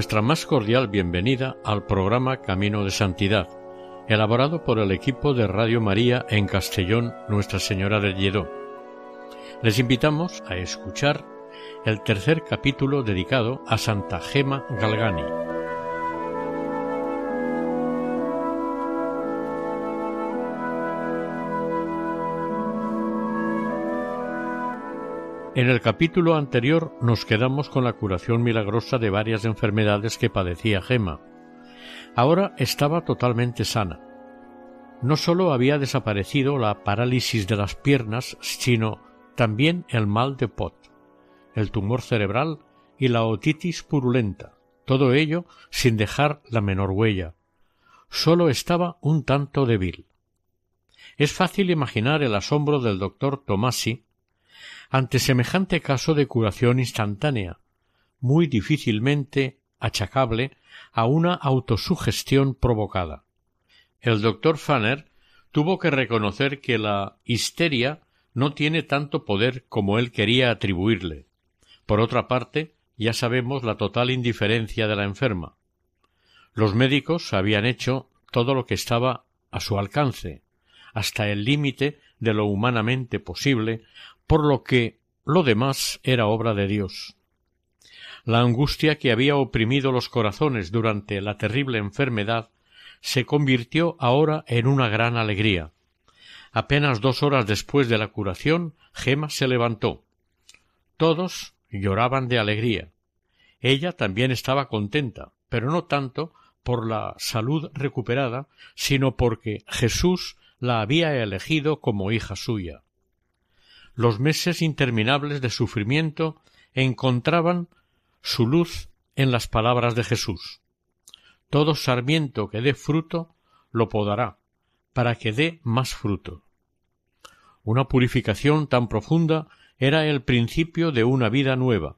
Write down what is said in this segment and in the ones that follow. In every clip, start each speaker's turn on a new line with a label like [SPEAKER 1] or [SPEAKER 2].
[SPEAKER 1] Nuestra más cordial bienvenida al programa Camino de Santidad, elaborado por el equipo de Radio María en Castellón Nuestra Señora del Lledó. Les invitamos a escuchar el tercer capítulo dedicado a Santa Gema Galgani. En el capítulo anterior nos quedamos con la curación milagrosa de varias enfermedades que padecía Gema. Ahora estaba totalmente sana. No sólo había desaparecido la parálisis de las piernas, sino también el mal de Pot, el tumor cerebral y la otitis purulenta, todo ello sin dejar la menor huella. Sólo estaba un tanto débil. Es fácil imaginar el asombro del doctor Tomasi ante semejante caso de curación instantánea, muy difícilmente achacable a una autosugestión provocada. El doctor Fanner tuvo que reconocer que la histeria no tiene tanto poder como él quería atribuirle. Por otra parte, ya sabemos la total indiferencia de la enferma. Los médicos habían hecho todo lo que estaba a su alcance, hasta el límite de lo humanamente posible por lo que lo demás era obra de Dios. La angustia que había oprimido los corazones durante la terrible enfermedad se convirtió ahora en una gran alegría. Apenas dos horas después de la curación, Gema se levantó. Todos lloraban de alegría. Ella también estaba contenta, pero no tanto por la salud recuperada, sino porque Jesús la había elegido como hija suya los meses interminables de sufrimiento encontraban su luz en las palabras de Jesús. Todo sarmiento que dé fruto lo podará, para que dé más fruto. Una purificación tan profunda era el principio de una vida nueva.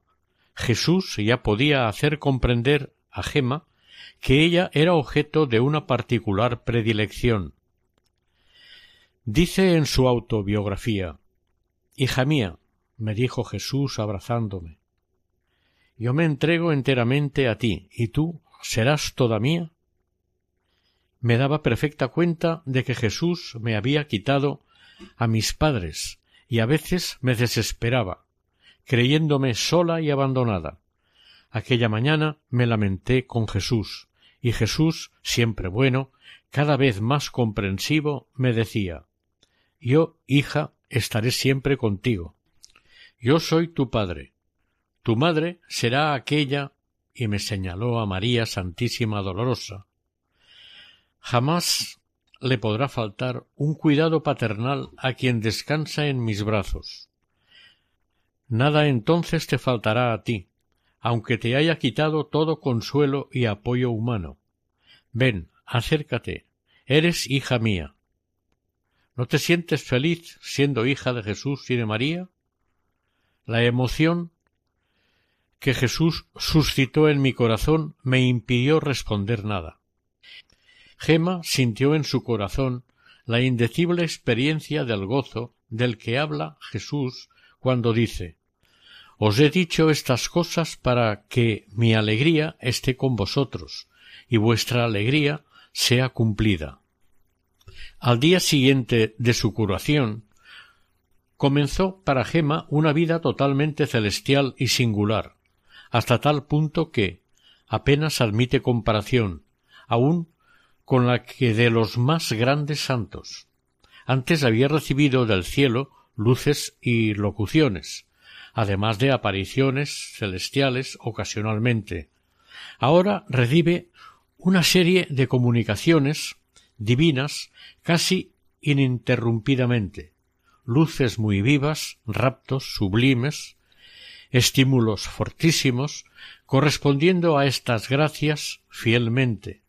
[SPEAKER 1] Jesús ya podía hacer comprender a Gema que ella era objeto de una particular predilección. Dice en su autobiografía Hija mía, me dijo Jesús abrazándome, yo me entrego enteramente a ti, y tú serás toda mía. Me daba perfecta cuenta de que Jesús me había quitado a mis padres, y a veces me desesperaba, creyéndome sola y abandonada. Aquella mañana me lamenté con Jesús, y Jesús, siempre bueno, cada vez más comprensivo, me decía Yo, hija, estaré siempre contigo. Yo soy tu padre. Tu madre será aquella y me señaló a María Santísima Dolorosa. Jamás le podrá faltar un cuidado paternal a quien descansa en mis brazos. Nada entonces te faltará a ti, aunque te haya quitado todo consuelo y apoyo humano. Ven, acércate, eres hija mía. ¿No te sientes feliz siendo hija de Jesús y de María? La emoción que Jesús suscitó en mi corazón me impidió responder nada. Gema sintió en su corazón la indecible experiencia del gozo del que habla Jesús cuando dice Os he dicho estas cosas para que mi alegría esté con vosotros y vuestra alegría sea cumplida. Al día siguiente de su curación, comenzó para Gema una vida totalmente celestial y singular, hasta tal punto que apenas admite comparación, aun con la que de los más grandes santos. Antes había recibido del cielo luces y locuciones, además de apariciones celestiales ocasionalmente. Ahora recibe una serie de comunicaciones divinas casi ininterrumpidamente, luces muy vivas, raptos, sublimes, estímulos fortísimos, correspondiendo a estas gracias fielmente,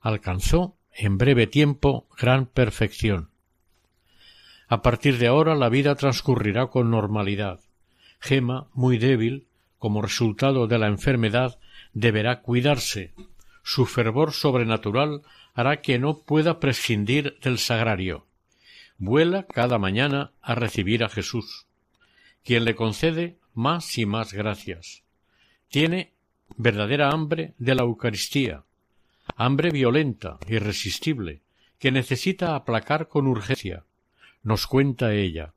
[SPEAKER 1] alcanzó en breve tiempo gran perfección. A partir de ahora la vida transcurrirá con normalidad. Gema, muy débil, como resultado de la enfermedad, deberá cuidarse. Su fervor sobrenatural hará que no pueda prescindir del sagrario. Vuela cada mañana a recibir a Jesús, quien le concede más y más gracias. Tiene verdadera hambre de la Eucaristía, hambre violenta, irresistible, que necesita aplacar con urgencia. Nos cuenta ella.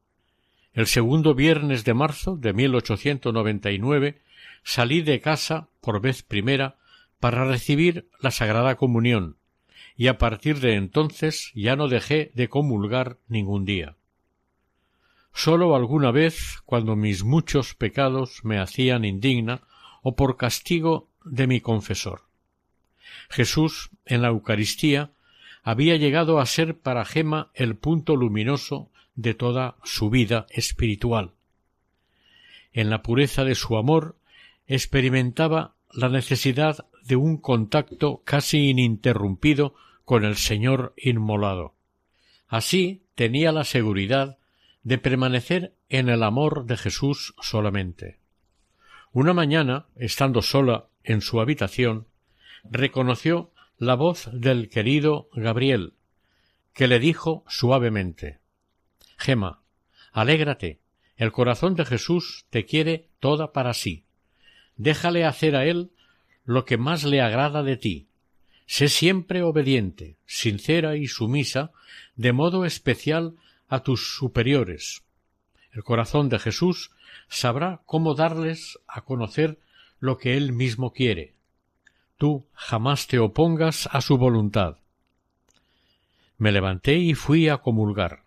[SPEAKER 1] El segundo viernes de marzo de 1899 salí de casa por vez primera para recibir la Sagrada Comunión, y a partir de entonces ya no dejé de comulgar ningún día. Sólo alguna vez, cuando mis muchos pecados me hacían indigna, o por castigo de mi confesor. Jesús, en la Eucaristía, había llegado a ser para Gema el punto luminoso de toda su vida espiritual. En la pureza de su amor experimentaba la necesidad de un contacto casi ininterrumpido con el Señor inmolado. Así tenía la seguridad de permanecer en el amor de Jesús solamente. Una mañana, estando sola en su habitación, reconoció la voz del querido Gabriel, que le dijo suavemente Gema, alégrate, el corazón de Jesús te quiere toda para sí. Déjale hacer a él lo que más le agrada de ti. Sé siempre obediente, sincera y sumisa, de modo especial a tus superiores. El corazón de Jesús sabrá cómo darles a conocer lo que él mismo quiere. Tú jamás te opongas a su voluntad. Me levanté y fui a comulgar.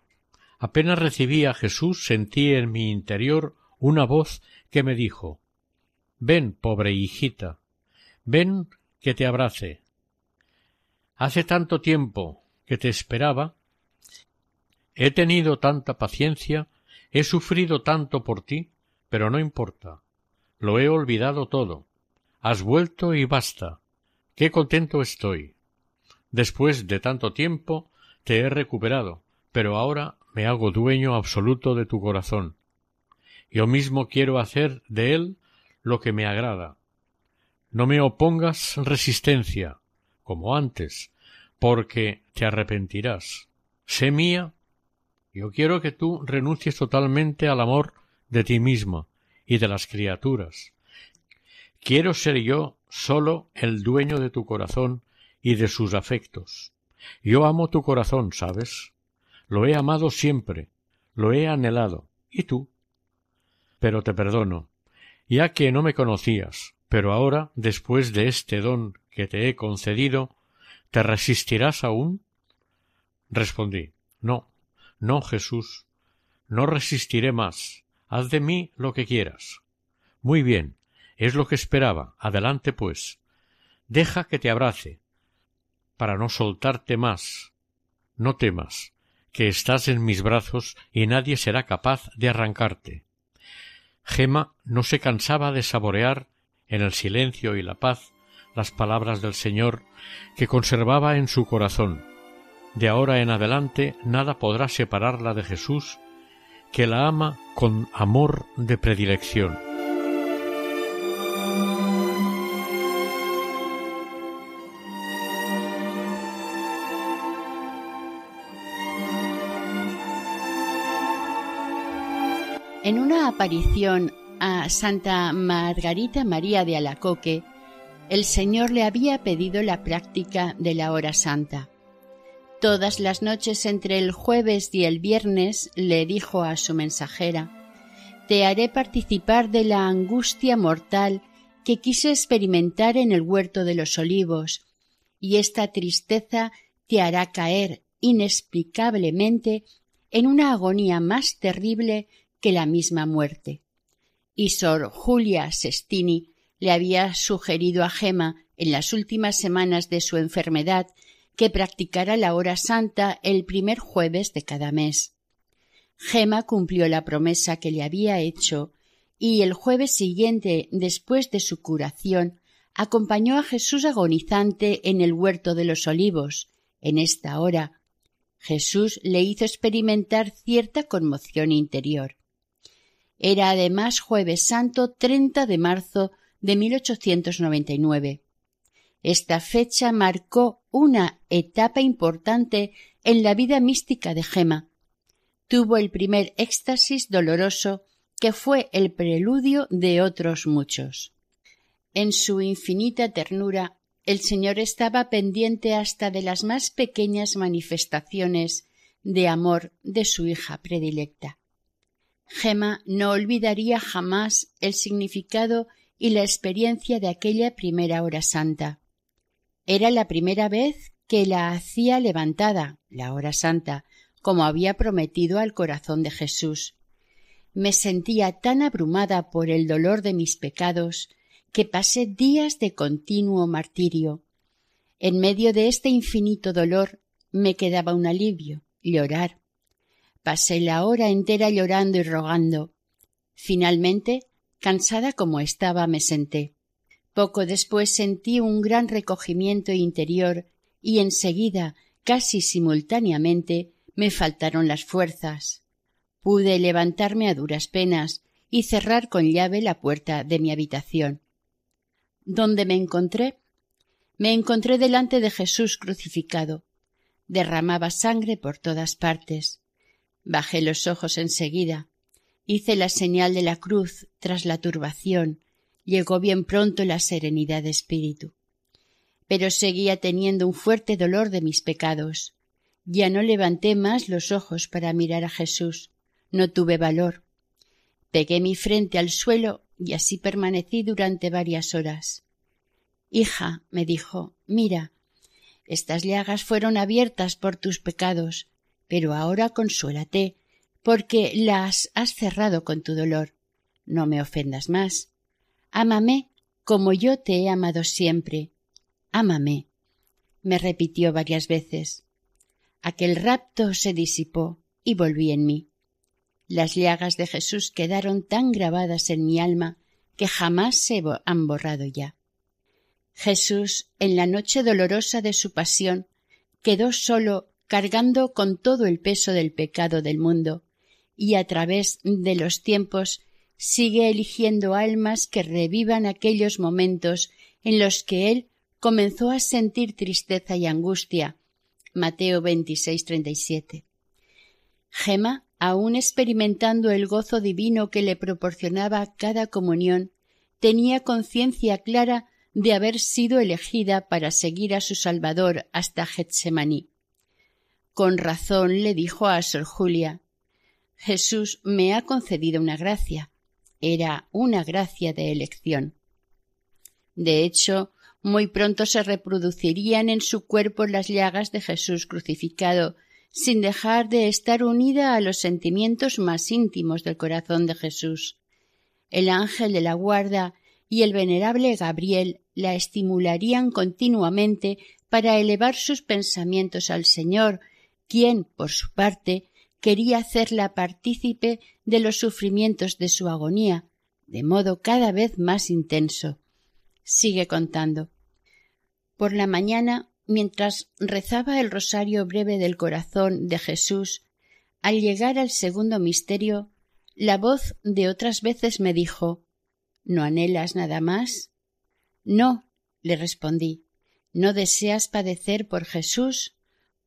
[SPEAKER 1] Apenas recibí a Jesús sentí en mi interior una voz que me dijo Ven, pobre hijita, ven que te abrace. Hace tanto tiempo que te esperaba, he tenido tanta paciencia, he sufrido tanto por ti, pero no importa. Lo he olvidado todo. Has vuelto y basta. Qué contento estoy. Después de tanto tiempo te he recuperado, pero ahora me hago dueño absoluto de tu corazón. Yo mismo quiero hacer de él lo que me agrada. No me opongas resistencia, como antes, porque te arrepentirás. Sé mía. Yo quiero que tú renuncies totalmente al amor de ti misma y de las criaturas. Quiero ser yo solo el dueño de tu corazón y de sus afectos. Yo amo tu corazón, ¿sabes? Lo he amado siempre, lo he anhelado. ¿Y tú? Pero te perdono, ya que no me conocías, pero ahora, después de este don que te he concedido, ¿te resistirás aún? Respondí No, no, Jesús, no resistiré más. Haz de mí lo que quieras. Muy bien, es lo que esperaba. Adelante, pues. Deja que te abrace, para no soltarte más. No temas, que estás en mis brazos y nadie será capaz de arrancarte. Gema no se cansaba de saborear, en el silencio y la paz, las palabras del Señor que conservaba en su corazón. De ahora en adelante nada podrá separarla de Jesús que la ama con amor de predilección.
[SPEAKER 2] En una aparición a Santa Margarita María de Alacoque, el Señor le había pedido la práctica de la hora santa. Todas las noches entre el jueves y el viernes le dijo a su mensajera Te haré participar de la angustia mortal que quise experimentar en el huerto de los olivos, y esta tristeza te hará caer inexplicablemente en una agonía más terrible que la misma muerte. Y Sor Julia Sestini le había sugerido a Gema en las últimas semanas de su enfermedad que practicara la hora santa el primer jueves de cada mes. Gema cumplió la promesa que le había hecho y el jueves siguiente, después de su curación, acompañó a Jesús agonizante en el huerto de los olivos. En esta hora, Jesús le hizo experimentar cierta conmoción interior. Era además jueves santo 30 de marzo de 1899. Esta fecha marcó una etapa importante en la vida mística de Gema. Tuvo el primer éxtasis doloroso que fue el preludio de otros muchos. En su infinita ternura, el Señor estaba pendiente hasta de las más pequeñas manifestaciones de amor de su hija predilecta. Gema no olvidaría jamás el significado y la experiencia de aquella primera hora santa. Era la primera vez que la hacía levantada, la hora santa, como había prometido al corazón de Jesús. Me sentía tan abrumada por el dolor de mis pecados que pasé días de continuo martirio. En medio de este infinito dolor me quedaba un alivio, llorar. Pasé la hora entera llorando y rogando. Finalmente Cansada como estaba, me senté. Poco después sentí un gran recogimiento interior y enseguida, casi simultáneamente, me faltaron las fuerzas. Pude levantarme a duras penas y cerrar con llave la puerta de mi habitación. ¿Dónde me encontré? Me encontré delante de Jesús crucificado. Derramaba sangre por todas partes. Bajé los ojos enseguida. Hice la señal de la cruz tras la turbación. Llegó bien pronto la serenidad de espíritu. Pero seguía teniendo un fuerte dolor de mis pecados. Ya no levanté más los ojos para mirar a Jesús. No tuve valor. Pegué mi frente al suelo y así permanecí durante varias horas. Hija, me dijo, mira, estas llagas fueron abiertas por tus pecados, pero ahora consuélate porque las has cerrado con tu dolor. No me ofendas más. Ámame como yo te he amado siempre. Ámame. me repitió varias veces. Aquel rapto se disipó y volví en mí. Las llagas de Jesús quedaron tan grabadas en mi alma que jamás se han borrado ya. Jesús, en la noche dolorosa de su pasión, quedó solo cargando con todo el peso del pecado del mundo, y a través de los tiempos sigue eligiendo almas que revivan aquellos momentos en los que él comenzó a sentir tristeza y angustia. Mateo 26:37. Gema, aun experimentando el gozo divino que le proporcionaba cada comunión, tenía conciencia clara de haber sido elegida para seguir a su Salvador hasta Getsemaní. Con razón le dijo a Sor Julia Jesús me ha concedido una gracia. Era una gracia de elección. De hecho, muy pronto se reproducirían en su cuerpo las llagas de Jesús crucificado, sin dejar de estar unida a los sentimientos más íntimos del corazón de Jesús. El ángel de la guarda y el venerable Gabriel la estimularían continuamente para elevar sus pensamientos al Señor, quien, por su parte, quería hacerla partícipe de los sufrimientos de su agonía, de modo cada vez más intenso. Sigue contando. Por la mañana, mientras rezaba el rosario breve del corazón de Jesús, al llegar al segundo misterio, la voz de otras veces me dijo ¿No anhelas nada más? No, le respondí. ¿No deseas padecer por Jesús?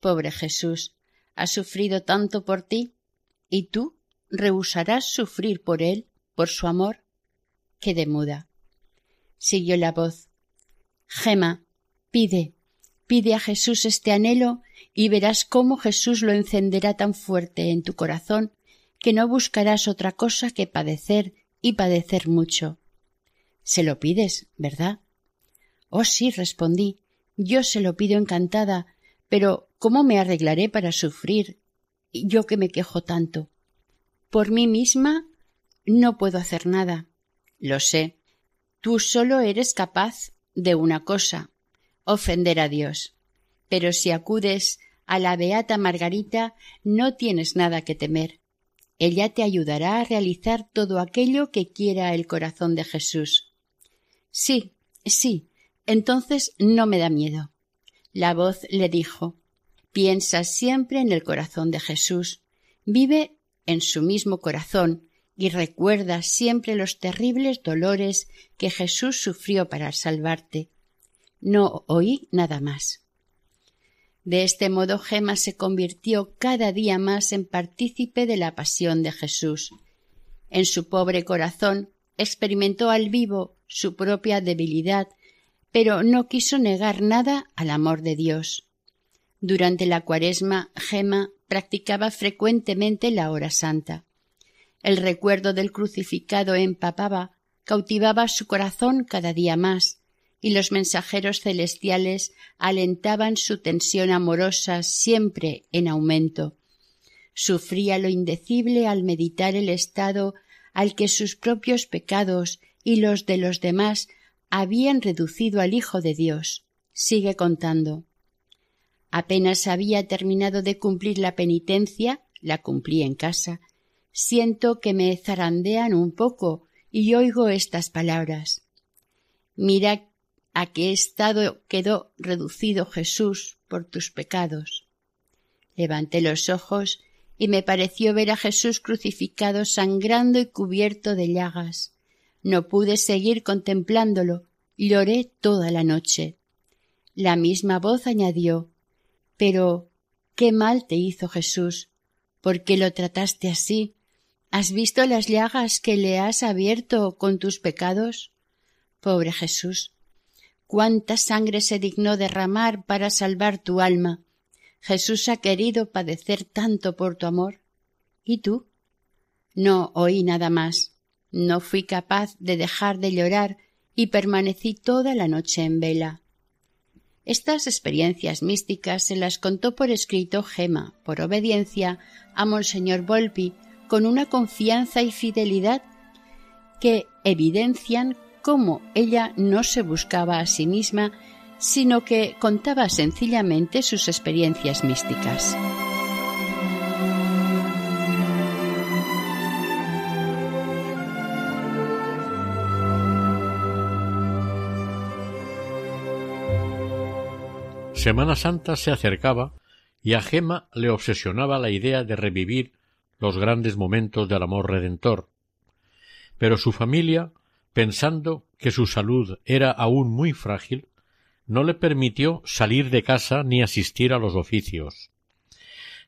[SPEAKER 2] Pobre Jesús, ha sufrido tanto por ti, y tú rehusarás sufrir por él, por su amor. Quedé muda. Siguió la voz. Gema, pide, pide a Jesús este anhelo y verás cómo Jesús lo encenderá tan fuerte en tu corazón que no buscarás otra cosa que padecer y padecer mucho. Se lo pides, ¿verdad? Oh sí, respondí. Yo se lo pido encantada, pero ¿cómo me arreglaré para sufrir? Yo que me quejo tanto. Por mí misma no puedo hacer nada. Lo sé. Tú solo eres capaz de una cosa ofender a Dios. Pero si acudes a la beata Margarita no tienes nada que temer. ella te ayudará a realizar todo aquello que quiera el corazón de Jesús. Sí, sí, entonces no me da miedo. La voz le dijo Piensa siempre en el corazón de Jesús, vive en su mismo corazón y recuerda siempre los terribles dolores que Jesús sufrió para salvarte. No oí nada más. De este modo Gema se convirtió cada día más en partícipe de la pasión de Jesús. En su pobre corazón experimentó al vivo su propia debilidad, pero no quiso negar nada al amor de Dios. Durante la cuaresma, Gema practicaba frecuentemente la hora santa. El recuerdo del crucificado empapaba, cautivaba su corazón cada día más, y los mensajeros celestiales alentaban su tensión amorosa siempre en aumento. Sufría lo indecible al meditar el estado al que sus propios pecados y los de los demás habían reducido al Hijo de Dios. Sigue contando. Apenas había terminado de cumplir la penitencia, la cumplí en casa, siento que me zarandean un poco y oigo estas palabras. Mira a qué estado quedó reducido Jesús por tus pecados. Levanté los ojos y me pareció ver a Jesús crucificado sangrando y cubierto de llagas. No pude seguir contemplándolo, lloré toda la noche. La misma voz añadió Pero qué mal te hizo Jesús. ¿Por qué lo trataste así? ¿Has visto las llagas que le has abierto con tus pecados? Pobre Jesús, cuánta sangre se dignó derramar para salvar tu alma. Jesús ha querido padecer tanto por tu amor. ¿Y tú? No oí nada más. No fui capaz de dejar de llorar y permanecí toda la noche en vela. Estas experiencias místicas se las contó por escrito Gema, por obediencia a Monseñor Volpi, con una confianza y fidelidad que evidencian cómo ella no se buscaba a sí misma, sino que contaba sencillamente sus experiencias místicas.
[SPEAKER 1] Semana Santa se acercaba y a Gema le obsesionaba la idea de revivir los grandes momentos del amor redentor. Pero su familia pensando que su salud era aún muy frágil, no le permitió salir de casa ni asistir a los oficios.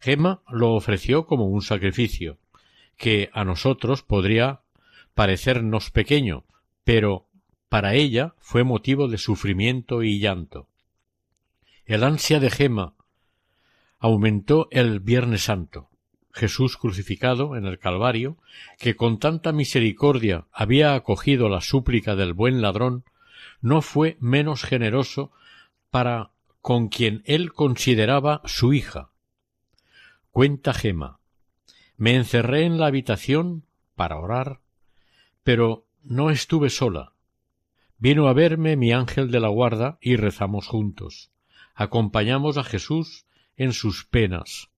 [SPEAKER 1] Gemma lo ofreció como un sacrificio, que a nosotros podría parecernos pequeño, pero para ella fue motivo de sufrimiento y llanto. El ansia de Gemma aumentó el Viernes Santo. Jesús crucificado en el Calvario, que con tanta misericordia había acogido la súplica del buen ladrón, no fue menos generoso para con quien él consideraba su hija. Cuenta Gema. Me encerré en la habitación para orar, pero no estuve sola. Vino a verme mi ángel de la guarda y rezamos juntos. Acompañamos a Jesús en sus penas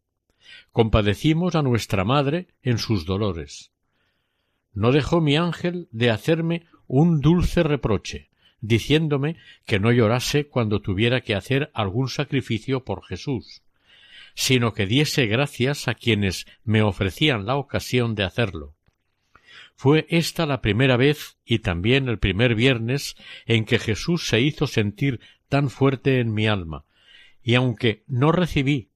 [SPEAKER 1] compadecimos a nuestra madre en sus dolores. No dejó mi ángel de hacerme un dulce reproche, diciéndome que no llorase cuando tuviera que hacer algún sacrificio por Jesús, sino que diese gracias a quienes me ofrecían la ocasión de hacerlo. Fue esta la primera vez y también el primer viernes en que Jesús se hizo sentir tan fuerte en mi alma, y aunque no recibí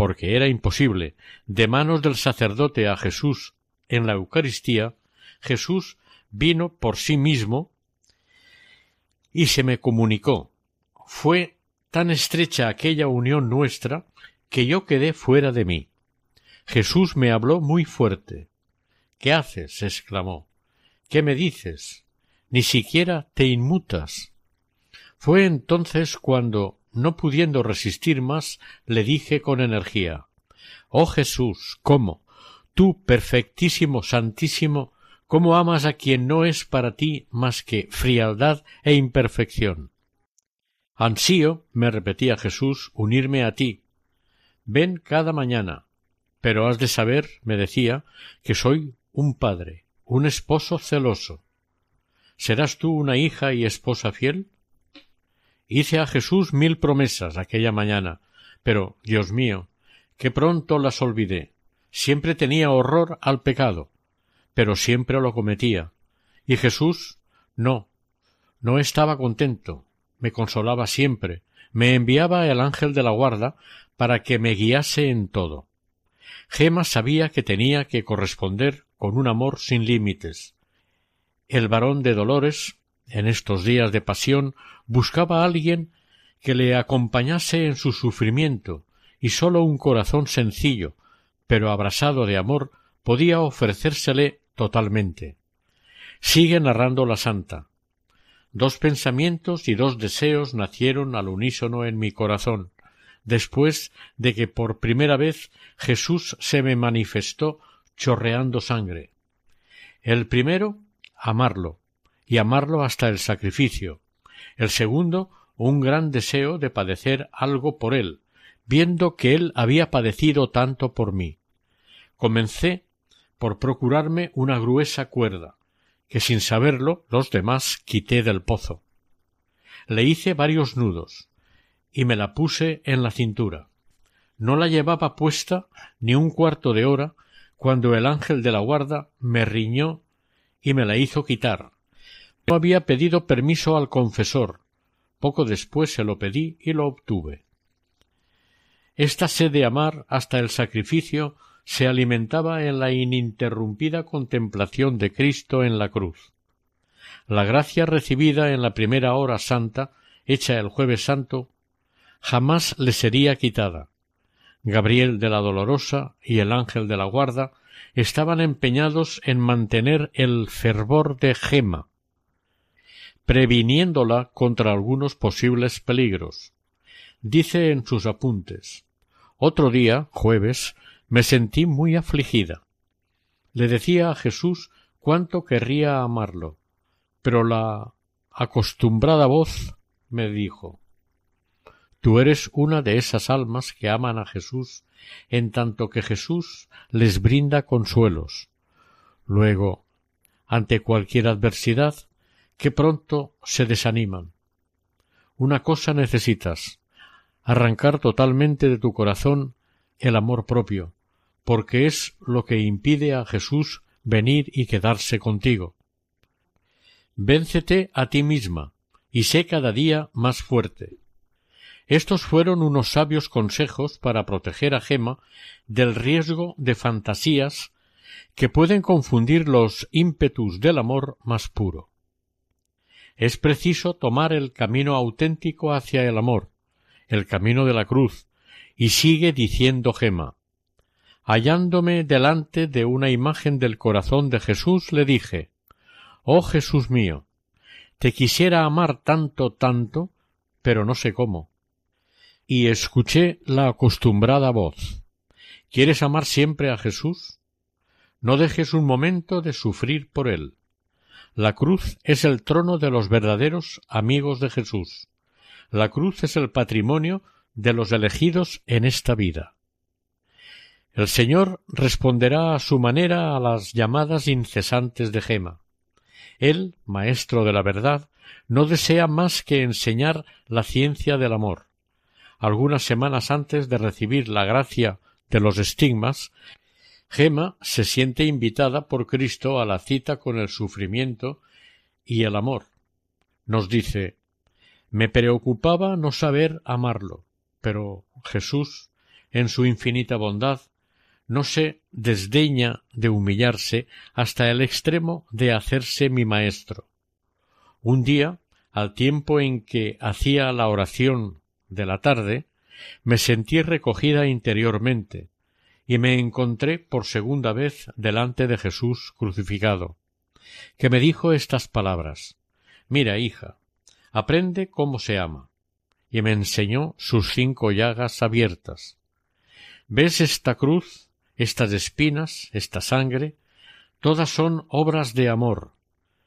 [SPEAKER 1] porque era imposible, de manos del sacerdote a Jesús en la Eucaristía, Jesús vino por sí mismo y se me comunicó. Fue tan estrecha aquella unión nuestra que yo quedé fuera de mí. Jesús me habló muy fuerte. ¿Qué haces? exclamó. ¿Qué me dices? Ni siquiera te inmutas. Fue entonces cuando, no pudiendo resistir más, le dije con energía Oh Jesús, ¿cómo? Tú, perfectísimo, santísimo, cómo amas a quien no es para ti más que frialdad e imperfección. Ansío, me repetía Jesús, unirme a ti. Ven cada mañana. Pero has de saber, me decía, que soy un padre, un esposo celoso. ¿Serás tú una hija y esposa fiel? Hice a Jesús mil promesas aquella mañana, pero, Dios mío, qué pronto las olvidé. Siempre tenía horror al pecado, pero siempre lo cometía. Y Jesús no, no estaba contento, me consolaba siempre, me enviaba el ángel de la guarda para que me guiase en todo. Gema sabía que tenía que corresponder con un amor sin límites. El varón de Dolores, en estos días de pasión, buscaba a alguien que le acompañase en su sufrimiento, y sólo un corazón sencillo, pero abrasado de amor, podía ofrecérsele totalmente. Sigue narrando la santa. Dos pensamientos y dos deseos nacieron al unísono en mi corazón, después de que por primera vez Jesús se me manifestó chorreando sangre. El primero, amarlo, y amarlo hasta el sacrificio. El segundo, un gran deseo de padecer algo por él, viendo que él había padecido tanto por mí. Comencé por procurarme una gruesa cuerda, que sin saberlo los demás quité del pozo. Le hice varios nudos, y me la puse en la cintura. No la llevaba puesta ni un cuarto de hora cuando el ángel de la guarda me riñó y me la hizo quitar. Había pedido permiso al confesor. Poco después se lo pedí y lo obtuve. Esta sed de amar hasta el sacrificio se alimentaba en la ininterrumpida contemplación de Cristo en la cruz. La gracia recibida en la primera hora santa, hecha el jueves santo, jamás le sería quitada. Gabriel de la Dolorosa y el ángel de la guarda estaban empeñados en mantener el fervor de Gema, previniéndola contra algunos posibles peligros. Dice en sus apuntes Otro día, jueves, me sentí muy afligida. Le decía a Jesús cuánto querría amarlo, pero la acostumbrada voz me dijo Tú eres una de esas almas que aman a Jesús en tanto que Jesús les brinda consuelos. Luego, ante cualquier adversidad, que pronto se desaniman. Una cosa necesitas, arrancar totalmente de tu corazón el amor propio, porque es lo que impide a Jesús venir y quedarse contigo. Véncete a ti misma y sé cada día más fuerte. Estos fueron unos sabios consejos para proteger a Gema del riesgo de fantasías que pueden confundir los ímpetus del amor más puro. Es preciso tomar el camino auténtico hacia el amor, el camino de la cruz, y sigue diciendo Gema Hallándome delante de una imagen del corazón de Jesús, le dije Oh Jesús mío, te quisiera amar tanto, tanto, pero no sé cómo y escuché la acostumbrada voz ¿Quieres amar siempre a Jesús? No dejes un momento de sufrir por él. La cruz es el trono de los verdaderos amigos de Jesús. La cruz es el patrimonio de los elegidos en esta vida. El Señor responderá a su manera a las llamadas incesantes de Gema. Él, maestro de la verdad, no desea más que enseñar la ciencia del amor algunas semanas antes de recibir la gracia de los estigmas, Gema se siente invitada por Cristo a la cita con el sufrimiento y el amor. Nos dice Me preocupaba no saber amarlo, pero Jesús, en su infinita bondad, no se desdeña de humillarse hasta el extremo de hacerse mi maestro. Un día, al tiempo en que hacía la oración de la tarde, me sentí recogida interiormente, y me encontré por segunda vez delante de Jesús crucificado, que me dijo estas palabras Mira, hija, aprende cómo se ama, y me enseñó sus cinco llagas abiertas. ¿Ves esta cruz, estas espinas, esta sangre? Todas son obras de amor,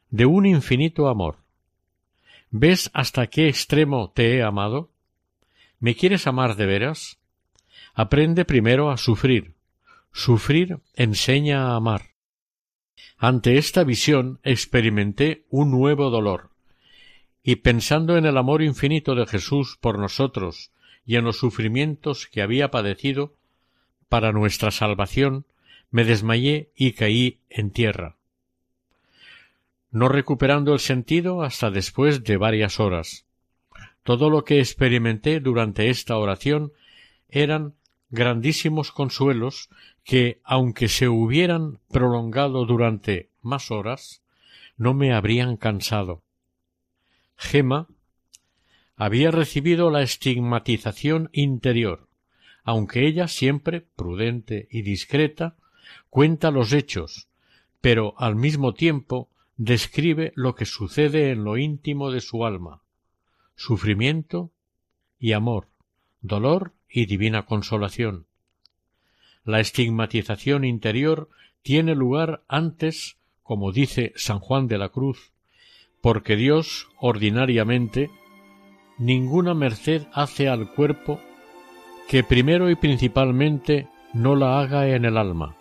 [SPEAKER 1] de un infinito amor. ¿Ves hasta qué extremo te he amado? ¿Me quieres amar de veras? Aprende primero a sufrir, Sufrir enseña a amar. Ante esta visión experimenté un nuevo dolor, y pensando en el amor infinito de Jesús por nosotros y en los sufrimientos que había padecido para nuestra salvación, me desmayé y caí en tierra, no recuperando el sentido hasta después de varias horas. Todo lo que experimenté durante esta oración eran grandísimos consuelos que, aunque se hubieran prolongado durante más horas, no me habrían cansado. Gema había recibido la estigmatización interior, aunque ella siempre prudente y discreta cuenta los hechos, pero al mismo tiempo describe lo que sucede en lo íntimo de su alma, sufrimiento y amor, dolor y divina consolación. La estigmatización interior tiene lugar antes, como dice San Juan de la Cruz, porque Dios, ordinariamente, ninguna merced hace al cuerpo que primero y principalmente no la haga en el alma.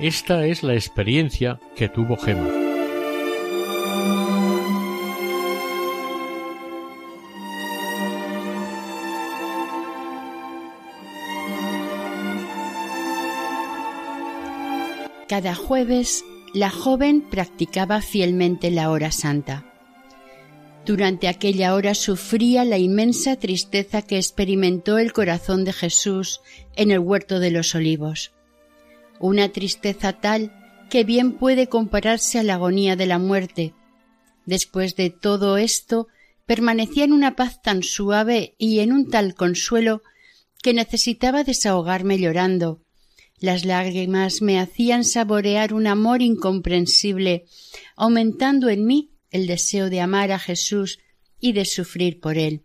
[SPEAKER 1] Esta es la experiencia que tuvo Gema.
[SPEAKER 2] Cada jueves la joven practicaba fielmente la hora santa. Durante aquella hora sufría la inmensa tristeza que experimentó el corazón de Jesús en el huerto de los olivos. Una tristeza tal que bien puede compararse a la agonía de la muerte. Después de todo esto, permanecía en una paz tan suave y en un tal consuelo que necesitaba desahogarme llorando, las lágrimas me hacían saborear un amor incomprensible, aumentando en mí el deseo de amar a Jesús y de sufrir por él.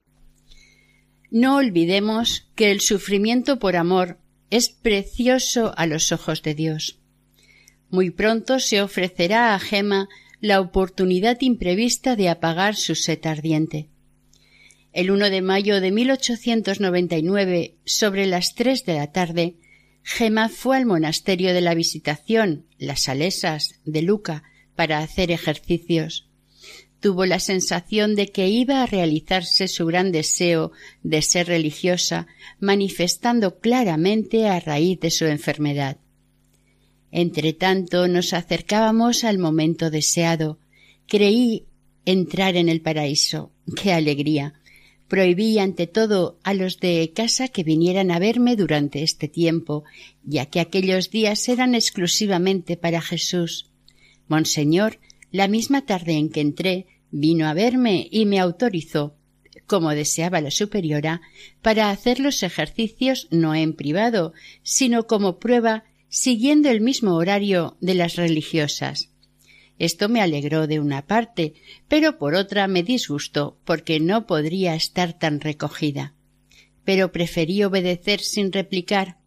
[SPEAKER 2] No olvidemos que el sufrimiento por amor es precioso a los ojos de Dios. Muy pronto se ofrecerá a Gema la oportunidad imprevista de apagar su sed ardiente. El 1 de mayo de 1899, sobre las tres de la tarde, Gema fue al monasterio de la Visitación, las Salesas, de Luca, para hacer ejercicios. Tuvo la sensación de que iba a realizarse su gran deseo de ser religiosa, manifestando claramente a raíz de su enfermedad. Entretanto nos acercábamos al momento deseado. Creí entrar en el paraíso. ¡Qué alegría! Prohibí ante todo a los de casa que vinieran a verme durante este tiempo, ya que aquellos días eran exclusivamente para Jesús. Monseñor, la misma tarde en que entré, vino a verme y me autorizó, como deseaba la superiora, para hacer los ejercicios no en privado, sino como prueba, siguiendo el mismo horario de las religiosas. Esto me alegró de una parte, pero por otra me disgustó, porque no podría estar tan recogida. Pero preferí obedecer sin replicar.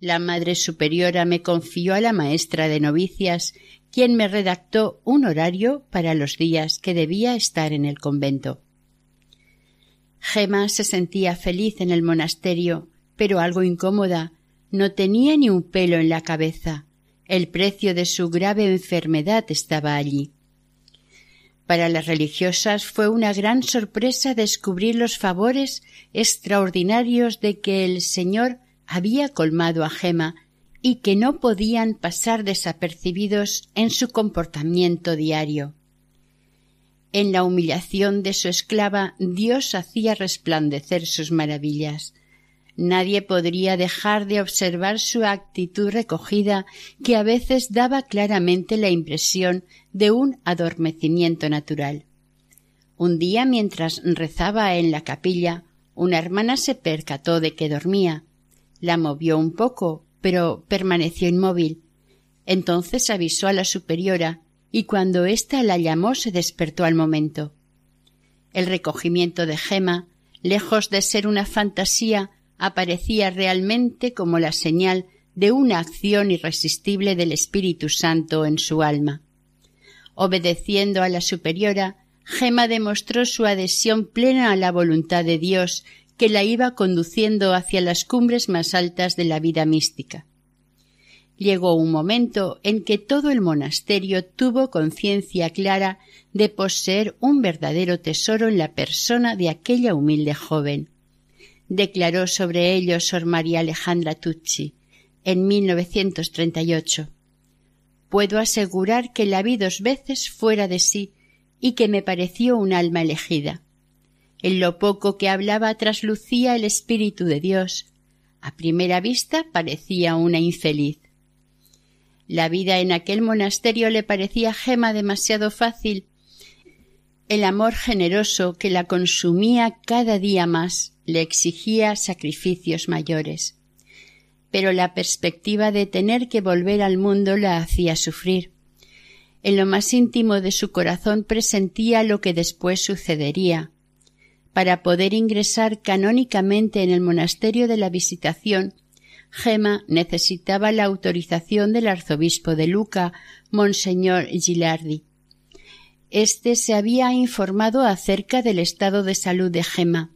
[SPEAKER 2] La Madre Superiora me confió a la maestra de novicias, quien me redactó un horario para los días que debía estar en el convento. Gema se sentía feliz en el monasterio, pero algo incómoda. No tenía ni un pelo en la cabeza. El precio de su grave enfermedad estaba allí. Para las religiosas fue una gran sorpresa descubrir los favores extraordinarios de que el Señor había colmado a Gema y que no podían pasar desapercibidos en su comportamiento diario. En la humillación de su esclava Dios hacía resplandecer sus maravillas. Nadie podría dejar de observar su actitud recogida, que a veces daba claramente la impresión de un adormecimiento natural. Un día, mientras rezaba en la capilla, una hermana se percató de que dormía. La movió un poco, pero permaneció inmóvil. Entonces avisó a la superiora, y cuando ésta la llamó se despertó al momento. El recogimiento de Gema, lejos de ser una fantasía, aparecía realmente como la señal de una acción irresistible del Espíritu Santo en su alma. Obedeciendo a la superiora, Gema demostró su adhesión plena a la voluntad de Dios que la iba conduciendo hacia las cumbres más altas de la vida mística. Llegó un momento en que todo el monasterio tuvo conciencia clara de poseer un verdadero tesoro en la persona de aquella humilde joven. Declaró sobre ello Sor María Alejandra Tucci en 1938. Puedo asegurar que la vi dos veces fuera de sí y que me pareció un alma elegida. En lo poco que hablaba traslucía el Espíritu de Dios. A primera vista parecía una infeliz. La vida en aquel monasterio le parecía Gema demasiado fácil. El amor generoso que la consumía cada día más le exigía sacrificios mayores. Pero la perspectiva de tener que volver al mundo la hacía sufrir. En lo más íntimo de su corazón presentía lo que después sucedería. Para poder ingresar canónicamente en el monasterio de la Visitación, Gema necesitaba la autorización del arzobispo de Luca, Monseñor Gilardi. Este se había informado acerca del estado de salud de Gema.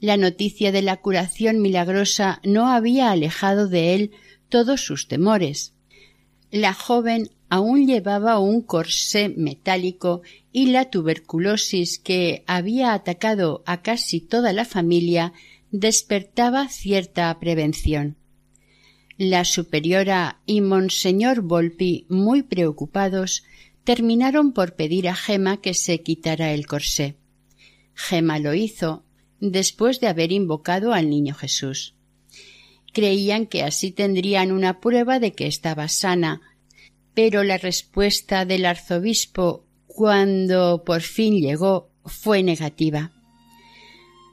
[SPEAKER 2] La noticia de la curación milagrosa no había alejado de él todos sus temores. La joven aún llevaba un corsé metálico y la tuberculosis que había atacado a casi toda la familia despertaba cierta prevención. La superiora y monseñor Volpi, muy preocupados, terminaron por pedir a Gema que se quitara el corsé. Gema lo hizo, después de haber invocado al niño Jesús. Creían que así tendrían una prueba de que estaba sana, pero la respuesta del arzobispo, cuando por fin llegó, fue negativa.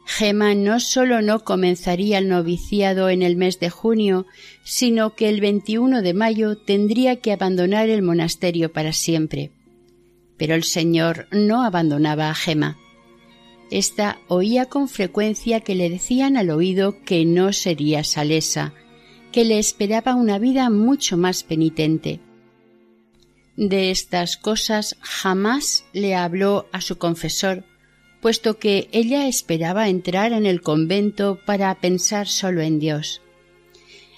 [SPEAKER 2] Gema no sólo no comenzaría el noviciado en el mes de junio, sino que el 21 de mayo tendría que abandonar el monasterio para siempre. Pero el Señor no abandonaba a Gema. Esta oía con frecuencia que le decían al oído que no sería salesa, que le esperaba una vida mucho más penitente. De estas cosas jamás le habló a su confesor, puesto que ella esperaba entrar en el convento para pensar solo en Dios.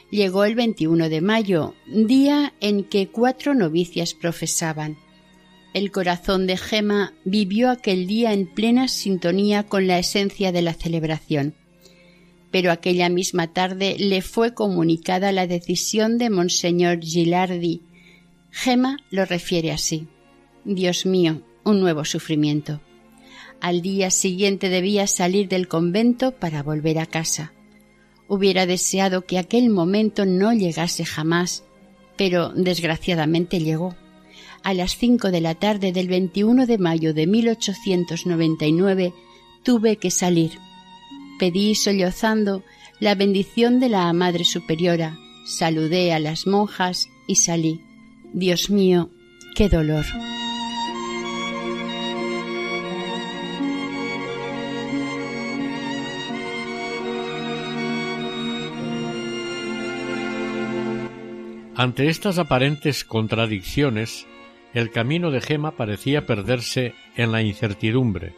[SPEAKER 2] Llegó el 21 de mayo, día en que cuatro novicias profesaban. El corazón de Gema vivió aquel día en plena sintonía con la esencia de la celebración. Pero aquella misma tarde le fue comunicada la decisión de Monseñor Gilardi. Gema lo refiere así. Dios mío, un nuevo sufrimiento. Al día siguiente debía salir del convento para volver a casa. Hubiera deseado que aquel momento no llegase jamás, pero desgraciadamente llegó. A las cinco de la tarde del 21 de mayo de 1899 tuve que salir. Pedí sollozando la bendición de la Madre Superiora, saludé a las monjas y salí. Dios mío, qué dolor.
[SPEAKER 1] Ante estas aparentes contradicciones, el camino de Gema parecía perderse en la incertidumbre.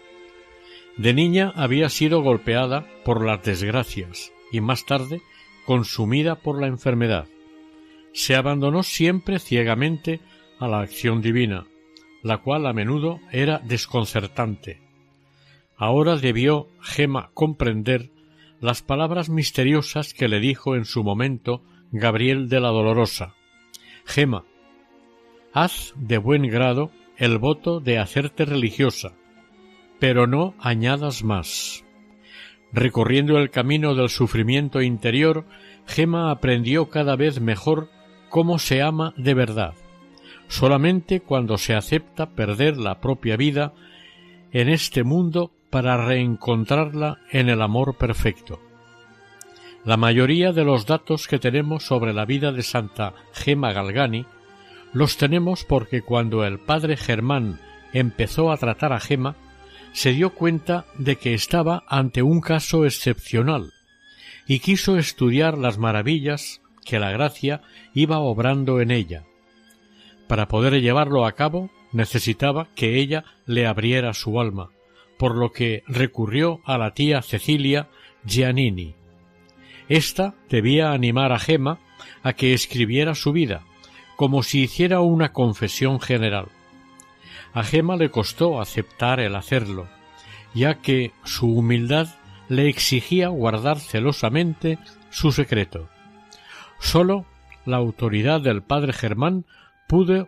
[SPEAKER 1] De niña había sido golpeada por las desgracias y más tarde consumida por la enfermedad. Se abandonó siempre ciegamente a la acción divina, la cual a menudo era desconcertante. Ahora debió Gema comprender las palabras misteriosas que le dijo en su momento Gabriel de la Dolorosa. Gema, haz de buen grado el voto de hacerte religiosa, pero no añadas más. Recorriendo el camino del sufrimiento interior, Gema aprendió cada vez mejor cómo se ama de verdad. Solamente cuando se acepta perder la propia vida en este mundo para reencontrarla en el amor perfecto. La mayoría de los datos que tenemos sobre la vida de Santa Gema Galgani los tenemos porque cuando el padre Germán empezó a tratar a Gema, se dio cuenta de que estaba ante un caso excepcional y quiso estudiar las maravillas que la gracia iba obrando en ella. Para poder llevarlo a cabo necesitaba que ella le abriera su alma, por lo que recurrió a la tía Cecilia Giannini, esta debía animar a Gema a que escribiera su vida, como si hiciera una confesión general. A Gema le costó aceptar el hacerlo, ya que su humildad le exigía guardar celosamente su secreto. Sólo la autoridad del padre Germán pudo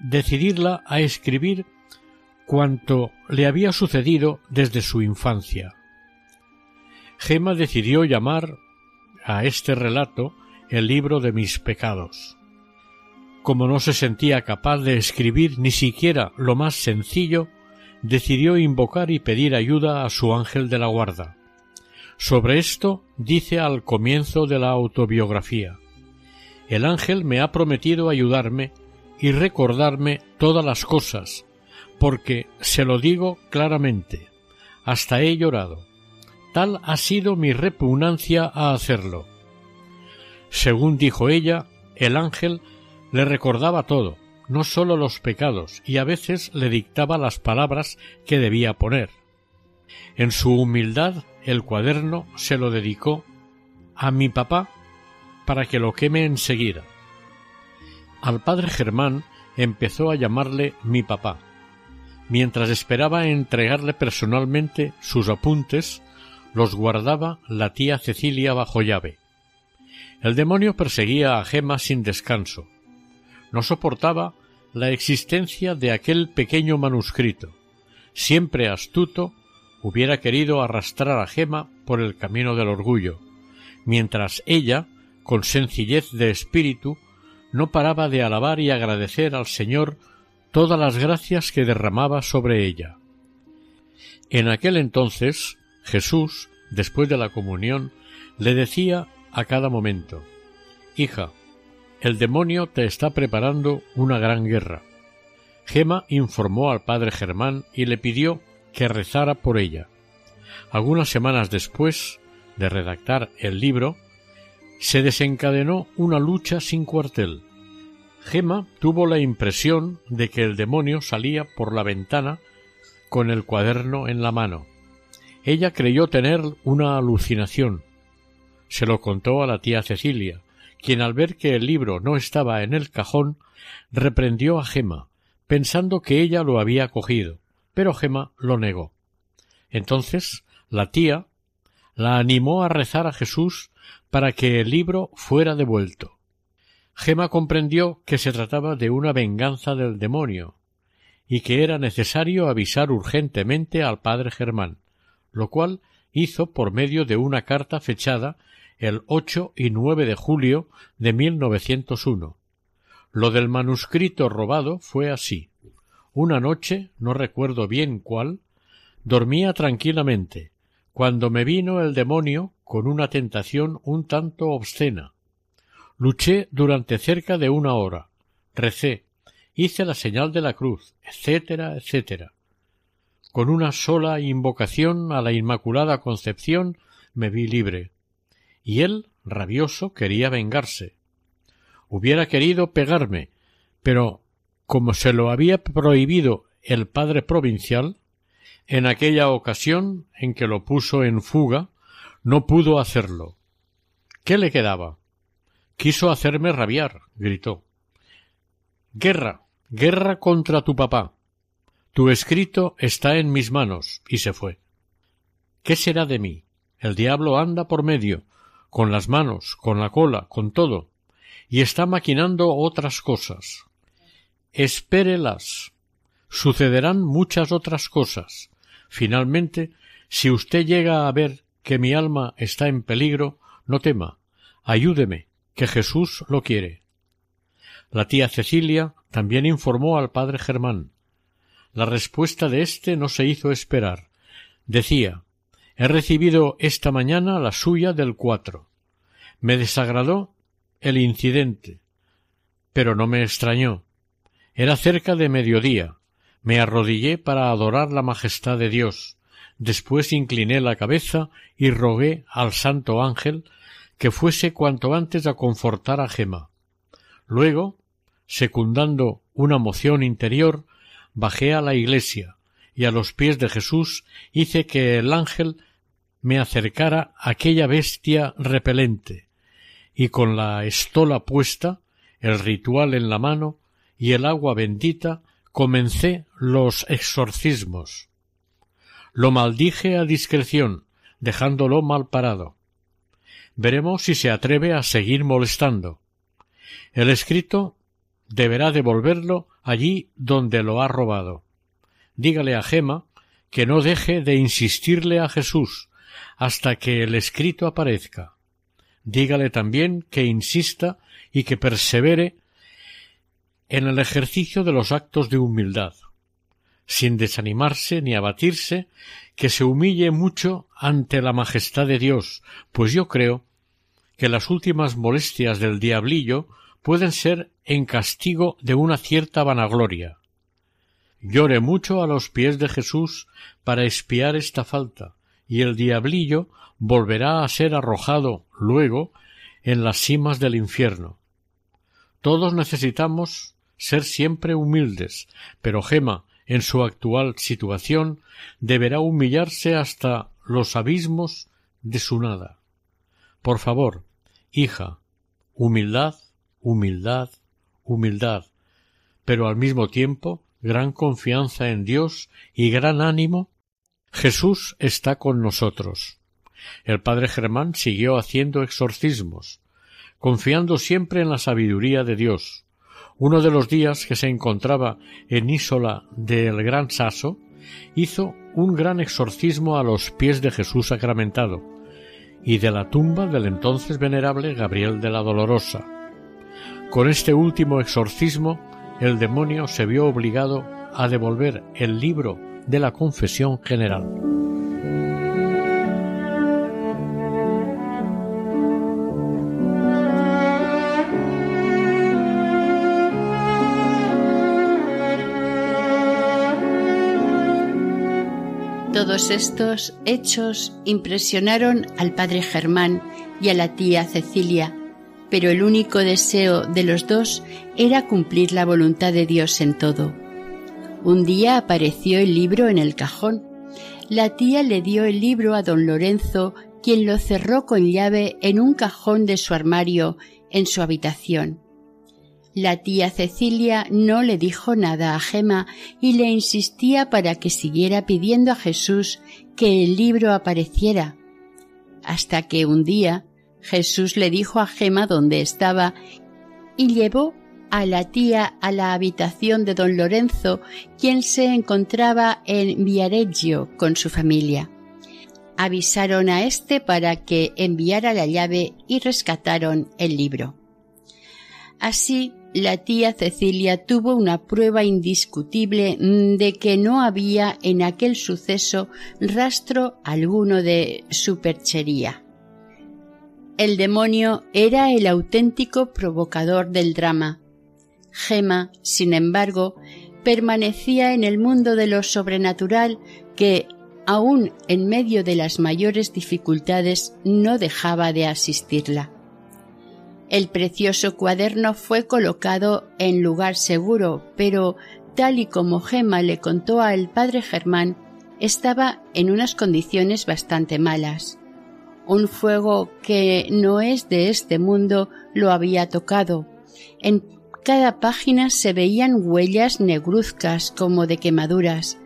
[SPEAKER 1] decidirla a escribir cuanto le había sucedido desde su infancia. Gema decidió llamar a este relato el libro de mis pecados. Como no se sentía capaz de escribir ni siquiera lo más sencillo, decidió invocar y pedir ayuda a su ángel de la guarda. Sobre esto dice al comienzo de la autobiografía El ángel me ha prometido ayudarme y recordarme todas las cosas, porque se lo digo claramente, hasta he llorado. Tal ha sido mi repugnancia a hacerlo. Según dijo ella, el ángel le recordaba todo, no sólo los pecados, y a veces le dictaba las palabras que debía poner. En su humildad el cuaderno se lo dedicó a mi papá para que lo queme enseguida. Al padre Germán empezó a llamarle mi papá. Mientras esperaba entregarle personalmente sus apuntes, los guardaba la tía Cecilia bajo llave. El demonio perseguía a Gema sin descanso. No soportaba la existencia de aquel pequeño manuscrito. Siempre astuto, hubiera querido arrastrar a Gema por el camino del orgullo, mientras ella, con sencillez de espíritu, no paraba de alabar y agradecer al Señor todas las gracias que derramaba sobre ella. En aquel entonces Jesús, después de la comunión, le decía a cada momento Hija, el demonio te está preparando una gran guerra. Gema informó al padre Germán y le pidió que rezara por ella. Algunas semanas después de redactar el libro, se desencadenó una lucha sin cuartel. Gema tuvo la impresión de que el demonio salía por la ventana con el cuaderno en la mano. Ella creyó tener una alucinación. Se lo contó a la tía Cecilia, quien al ver que el libro no estaba en el cajón, reprendió a Gema, pensando que ella lo había cogido, pero Gema lo negó. Entonces la tía la animó a rezar a Jesús para que el libro fuera devuelto. Gema comprendió que se trataba de una venganza del demonio y que era necesario avisar urgentemente al padre Germán, lo cual hizo por medio de una carta fechada el 8 y 9 de julio de 1901. Lo del manuscrito robado fue así. Una noche, no recuerdo bien cuál, dormía tranquilamente, cuando me vino el demonio con una tentación un tanto obscena. Luché durante cerca de una hora, recé, hice la señal de la cruz, etcétera, etcétera. Con una sola invocación a la Inmaculada Concepción me vi libre. Y él, rabioso, quería vengarse. Hubiera querido pegarme, pero como se lo había prohibido el padre provincial, en aquella ocasión en que lo puso en fuga, no pudo hacerlo. ¿Qué le quedaba? Quiso hacerme rabiar, gritó. Guerra, guerra contra tu papá. Tu escrito está en mis manos, y se fue. ¿Qué será de mí? El diablo anda por medio, con las manos, con la cola, con todo, y está maquinando otras cosas. Espérelas. Sucederán muchas otras cosas. Finalmente, si usted llega a ver que mi alma está en peligro, no tema, ayúdeme, que Jesús lo quiere. La tía Cecilia también informó al padre Germán. La respuesta de éste no se hizo esperar. Decía He recibido esta mañana la suya del cuatro. Me desagradó el incidente, pero no me extrañó. Era cerca de mediodía. Me arrodillé para adorar la majestad de Dios. Después incliné la cabeza y rogué al santo ángel que fuese cuanto antes a confortar a Gema. Luego, secundando una moción interior, bajé a la iglesia y a los pies de Jesús hice que el ángel me acercara aquella bestia repelente, y con la estola puesta, el ritual en la mano y el agua bendita, comencé los exorcismos. Lo maldije a discreción, dejándolo mal parado. Veremos si se atreve a seguir molestando. El escrito deberá devolverlo allí donde lo ha robado. Dígale a Gema que no deje de insistirle a Jesús hasta que el escrito aparezca. Dígale también que insista y que persevere en el ejercicio de los actos de humildad, sin desanimarse ni abatirse, que se humille mucho ante la majestad de Dios, pues yo creo que las últimas molestias del diablillo pueden ser en castigo de una cierta vanagloria. Llore mucho a los pies de Jesús para espiar esta falta, y el diablillo volverá a ser arrojado luego en las cimas del infierno. Todos necesitamos ser siempre humildes, pero Gema, en su actual situación, deberá humillarse hasta los abismos de su nada. Por favor, hija, humildad humildad, humildad, pero al mismo tiempo gran confianza en Dios y gran ánimo, Jesús está con nosotros. El padre Germán siguió haciendo exorcismos, confiando siempre en la sabiduría de Dios. Uno de los días que se encontraba en Ísola del Gran Saso, hizo un gran exorcismo a los pies de Jesús sacramentado y de la tumba del entonces venerable Gabriel de la Dolorosa. Con este último exorcismo, el demonio se vio obligado a devolver el libro de la confesión general.
[SPEAKER 2] Todos estos hechos impresionaron al padre Germán y a la tía Cecilia, pero el único deseo de los dos era cumplir la voluntad de Dios en todo. Un día apareció el libro en el cajón. La tía le dio el libro a don Lorenzo, quien lo cerró con llave en un cajón de su armario en su habitación. La tía Cecilia no le dijo nada a Gema y le insistía para que siguiera pidiendo a Jesús que el libro apareciera, hasta que un día Jesús le dijo a Gema dónde estaba y llevó a la tía a la habitación de don Lorenzo, quien se encontraba en Viareggio con su familia. Avisaron a éste para que enviara la llave y rescataron el libro. Así, la tía Cecilia tuvo una prueba indiscutible de que no había en aquel suceso rastro alguno de superchería. El demonio era el auténtico provocador del drama. Gema, sin embargo, permanecía en el mundo de lo sobrenatural que, aun en medio de las mayores dificultades, no dejaba de asistirla. El precioso cuaderno fue colocado en lugar seguro, pero, tal y como Gema le contó al padre Germán, estaba en unas condiciones bastante malas. Un fuego que no es de este mundo lo había tocado. En cada página se veían huellas negruzcas como de quemaduras,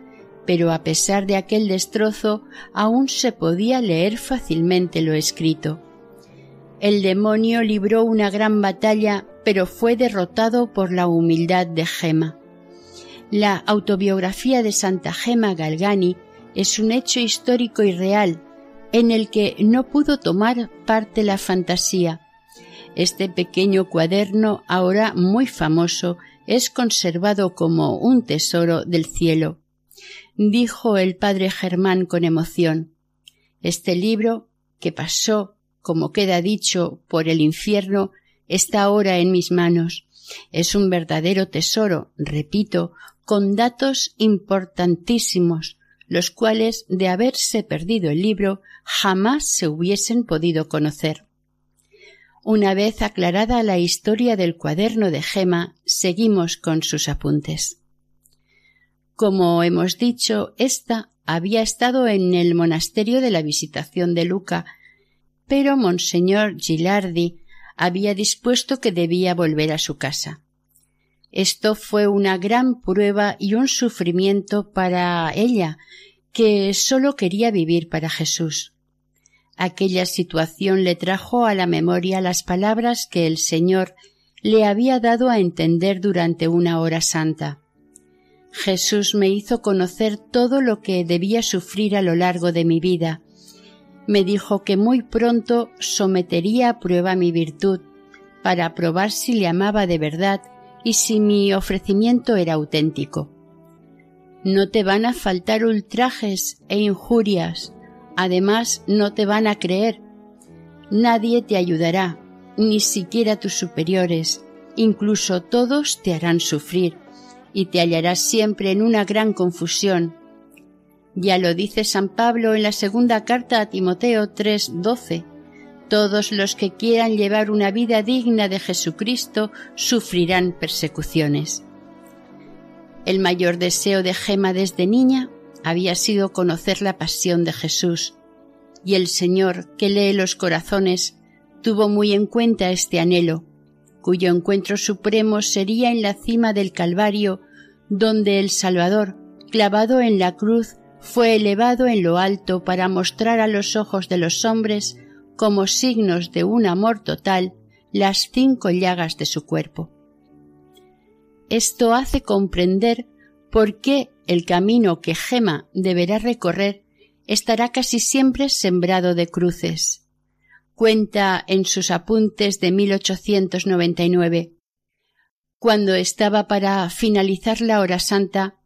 [SPEAKER 2] pero a pesar de aquel destrozo aún se podía leer fácilmente lo escrito. El demonio libró una gran batalla, pero fue derrotado por la humildad de Gema. La autobiografía de Santa Gema Galgani es un hecho histórico y real, en el que no pudo tomar parte la fantasía. Este pequeño cuaderno, ahora muy famoso, es conservado como un tesoro del cielo. Dijo el padre Germán con emoción. Este libro, que pasó, como queda dicho, por el infierno, está ahora en mis manos. Es un verdadero tesoro, repito, con datos importantísimos, los cuales, de haberse perdido el libro, jamás se hubiesen podido conocer. Una vez aclarada la historia del cuaderno de Gema, seguimos con sus apuntes. Como hemos dicho, ésta había estado en el monasterio de la Visitación de Luca, pero Monseñor Gilardi había dispuesto que debía volver a su casa. Esto fue una gran prueba y un sufrimiento para ella, que sólo quería vivir para Jesús. Aquella situación le trajo a la memoria las palabras que el Señor le había dado a entender durante una hora santa. Jesús me hizo conocer todo lo que debía sufrir a lo largo de mi vida. Me dijo que muy pronto sometería a prueba mi virtud para probar si le amaba de verdad y si mi ofrecimiento era auténtico. No te van a faltar ultrajes e injurias, además no te van a creer. Nadie te ayudará, ni siquiera tus superiores, incluso todos te harán sufrir, y te hallarás siempre en una gran confusión. Ya lo dice San Pablo en la segunda carta a Timoteo 3:12. Todos los que quieran llevar una vida digna de Jesucristo sufrirán persecuciones. El mayor deseo de Gema desde niña había sido conocer la pasión de Jesús, y el Señor, que lee los corazones, tuvo muy en cuenta este anhelo, cuyo encuentro supremo sería en la cima del Calvario, donde el Salvador, clavado en la cruz, fue elevado en lo alto para mostrar a los ojos de los hombres como signos de un amor total las cinco llagas de su cuerpo. Esto hace comprender por qué el camino que Gema deberá recorrer estará casi siempre sembrado de cruces. Cuenta en sus apuntes de 1899. Cuando estaba para finalizar la hora santa,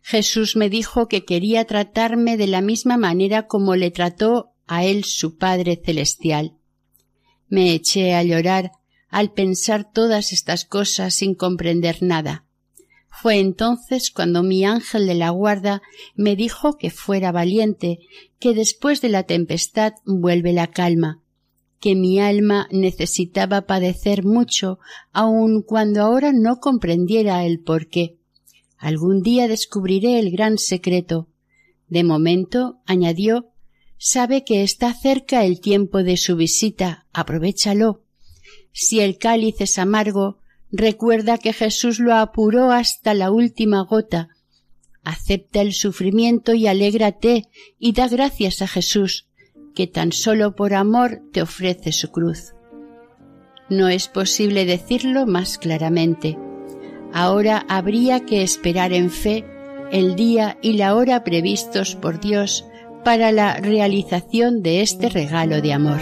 [SPEAKER 2] Jesús me dijo que quería tratarme de la misma manera como le trató a él su Padre Celestial. Me eché a llorar al pensar todas estas cosas sin comprender nada. Fue entonces cuando mi ángel de la guarda me dijo que fuera valiente, que después de la tempestad vuelve la calma, que mi alma necesitaba padecer mucho, aun cuando ahora no comprendiera el por qué. Algún día descubriré el gran secreto. De momento, añadió, sabe que está cerca el tiempo de su visita, aprovéchalo. Si el cáliz es amargo, recuerda que Jesús lo apuró hasta la última gota. Acepta el sufrimiento y alégrate y da gracias a Jesús, que tan solo por amor te ofrece su cruz. No es posible decirlo más claramente. Ahora habría que esperar en fe el día y la hora previstos por Dios para la realización de este regalo de amor.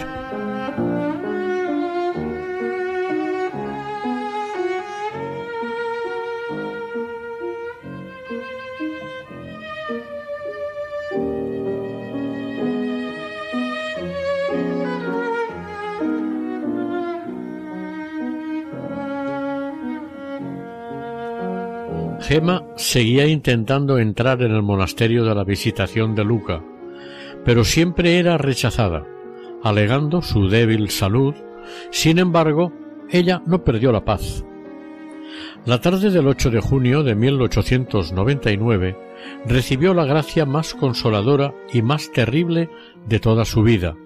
[SPEAKER 1] Gema seguía intentando entrar en el monasterio de la Visitación de Luca, pero siempre era rechazada, alegando su débil salud. Sin embargo, ella no perdió la paz. La tarde del 8 de junio de 1899 recibió la gracia más consoladora y más terrible de toda su vida.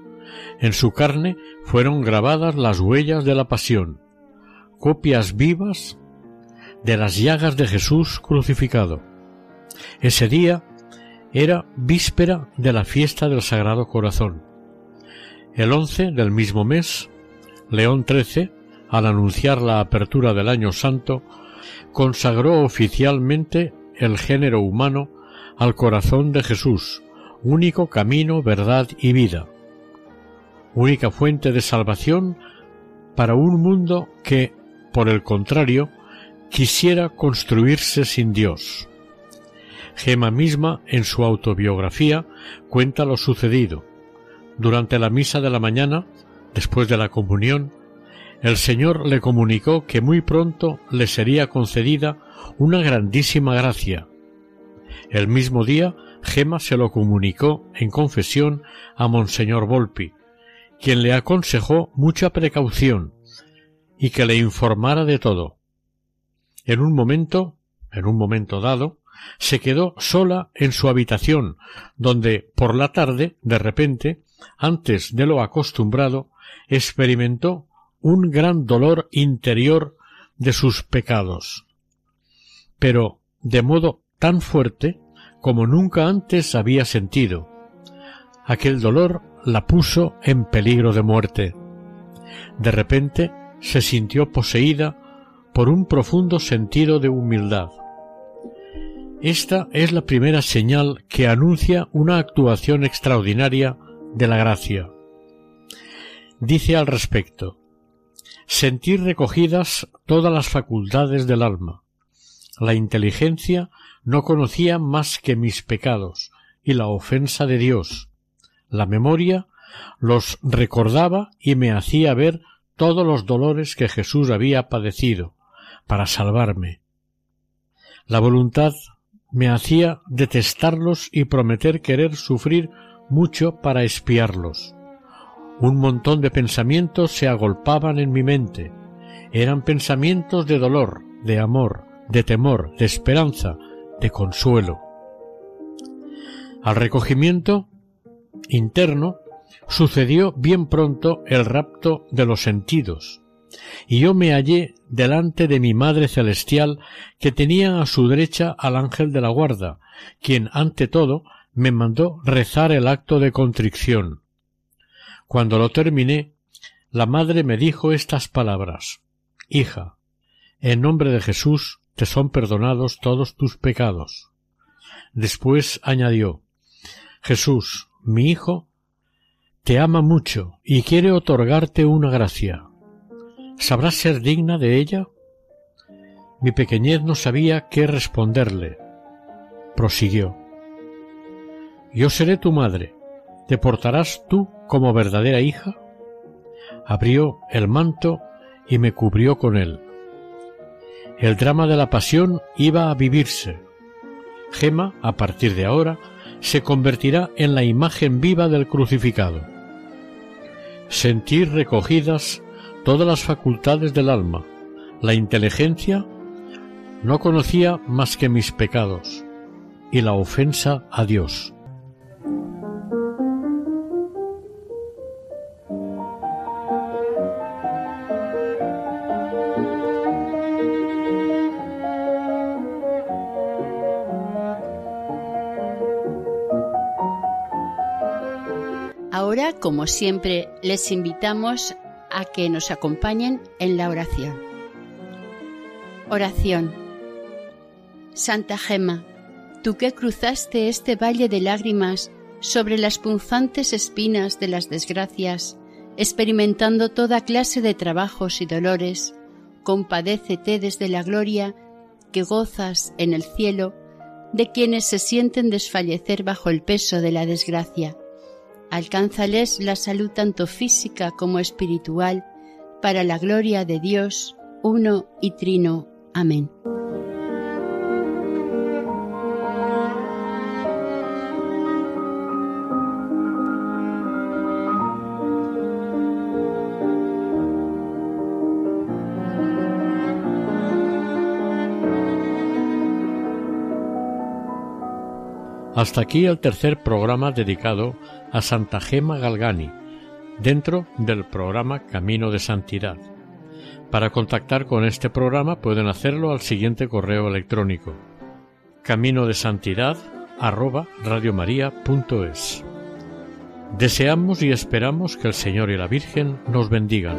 [SPEAKER 1] En su carne fueron grabadas las huellas de la pasión, copias vivas de las llagas de Jesús crucificado. Ese día era víspera de la fiesta del Sagrado Corazón. El once del mismo mes, León XIII, al anunciar la apertura del Año Santo, consagró oficialmente el género humano al corazón de Jesús, único camino, verdad y vida, única fuente de salvación para un mundo que, por el contrario, quisiera construirse sin Dios. Gema misma, en su autobiografía, cuenta lo sucedido. Durante la misa de la mañana, después de la comunión, el Señor le comunicó que muy pronto le sería concedida una grandísima gracia. El mismo día, Gema se lo comunicó en confesión a Monseñor Volpi, quien le aconsejó mucha precaución y que le informara de todo. En un momento, en un momento dado, se quedó sola en su habitación, donde por la tarde, de repente, antes de lo acostumbrado, experimentó un gran dolor interior de sus pecados, pero de modo tan fuerte como nunca antes había sentido. Aquel dolor la puso en peligro de muerte. De repente se sintió poseída por un profundo sentido de humildad. Esta es la primera señal que anuncia una actuación extraordinaria de la gracia. Dice al respecto, sentir recogidas todas las facultades del alma. La inteligencia no conocía más que mis pecados y la ofensa de Dios. La memoria los recordaba y me hacía ver todos los dolores que Jesús había padecido para salvarme. La voluntad me hacía detestarlos y prometer querer sufrir mucho para espiarlos. Un montón de pensamientos se agolpaban en mi mente. Eran pensamientos de dolor, de amor, de temor, de esperanza, de consuelo. Al recogimiento interno sucedió bien pronto el rapto de los sentidos, y yo me hallé delante de mi Madre Celestial que tenía a su derecha al ángel de la guarda, quien ante todo me mandó rezar el acto de contrición. Cuando lo terminé, la madre me dijo estas palabras Hija, en nombre de Jesús te son perdonados todos tus pecados. Después añadió Jesús, mi Hijo, te ama mucho y quiere otorgarte una gracia. ¿Sabrás ser digna de ella? Mi pequeñez no sabía qué responderle. Prosiguió. Yo seré tu madre. ¿Te portarás tú como verdadera hija? Abrió el manto y me cubrió con él. El drama de la pasión iba a vivirse. Gema, a partir de ahora, se convertirá en la imagen viva del crucificado. Sentir recogidas todas las facultades del alma, la inteligencia no conocía más que mis pecados y la ofensa a Dios.
[SPEAKER 2] Ahora, como siempre, les invitamos a que nos acompañen en la oración. Oración. Santa Gema, tú que cruzaste este valle de lágrimas sobre las punzantes espinas de las desgracias, experimentando toda clase de trabajos y dolores, compadécete desde la gloria que gozas en el cielo de quienes se sienten desfallecer bajo el peso de la desgracia alcánzales la salud tanto física como espiritual, para la gloria de Dios, uno y trino. Amén.
[SPEAKER 1] Hasta aquí el tercer programa dedicado a Santa Gema Galgani, dentro del programa Camino de Santidad. Para contactar con este programa pueden hacerlo al siguiente correo electrónico camino de santidad Deseamos y esperamos que el Señor y la Virgen nos bendigan.